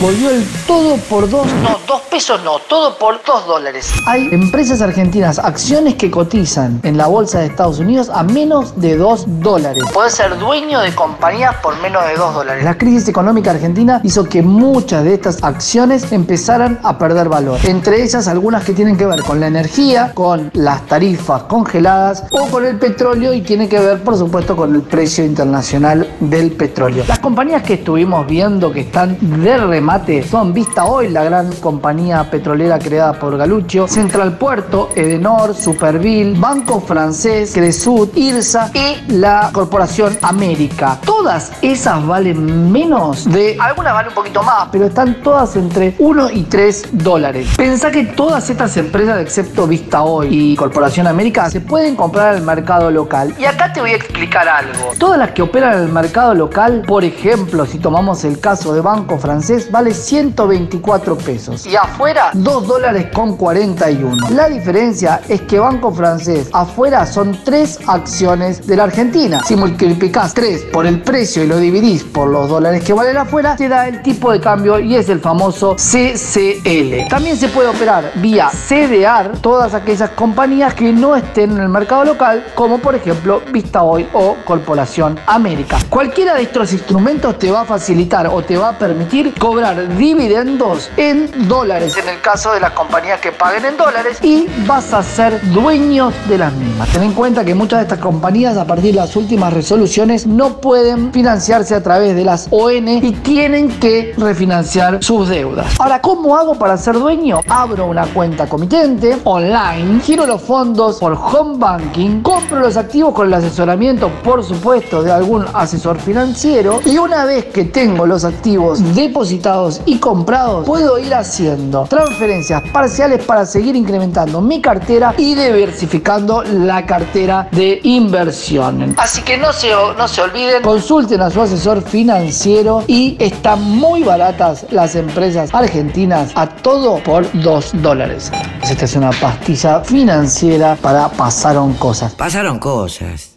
volvió el todo por dos. No, dos pesos no, todo por dos dólares. Hay empresas argentinas, acciones que cotizan en la bolsa de Estados Unidos a menos de dos dólares. Puedes ser dueño de compañías por menos de dos dólares. La crisis económica argentina hizo que muchas de estas acciones empezaran a perder valor. Entre ellas algunas que tienen que ver con la energía, con las tarifas congeladas o con el petróleo y tiene que ver por supuesto con el precio internacional del petróleo. Las compañías que estuvimos viendo que están de remate son Vista Hoy, la gran compañía petrolera creada por Galuccio, Central Puerto, Edenor, Superville, Banco Francés, Cresud, IRSA y la Corporación América. Todas esas valen menos de, algunas valen un poquito más, pero están todas entre 1 y 3 dólares. Pensá que todas estas empresas, excepto Vista Hoy y Corporación América, se pueden comprar el mercado local. Y acá te voy a explicar algo. Todas las que operan en el mercado local, por ejemplo, si tomamos el caso de Banco Francés, vale 124 pesos. Y afuera, 2 dólares con 41. La diferencia es que Banco Francés afuera son 3 acciones de la Argentina. Si multiplicás 3 por el precio y lo dividís por los dólares que valen afuera, te da el tipo de cambio y es el famoso CCL. También se puede operar vía CDR todas aquellas compañías que no estén en el mercado local, como por ejemplo Vista Hoy o Corporación América. Cualquiera de estos instrumentos te va a facilitar o te va a permitir cobrar dividendos en dólares, en el caso de las compañías que paguen en dólares, y vas a ser dueños de las mismas. Ten en cuenta que muchas de estas compañías, a partir de las últimas resoluciones, no pueden financiarse a través de las ON y tienen que refinanciar sus deudas. Ahora, ¿cómo hago para ser dueño? Abro una cuenta comitente online, giro los fondos por home banking, compro los activos con el asesoramiento, por supuesto, de algún asesor financiero y una vez que tengo los activos depositados y comprados, puedo ir haciendo transferencias parciales para seguir incrementando mi cartera y diversificando la cartera de inversión. Así que no se, no se olviden, consulten a su asesor financiero y están muy baratas las empresas argentinas a todo por 2 dólares. Esta es una pastilla financiera para pasaron cosas. Pasaron cosas.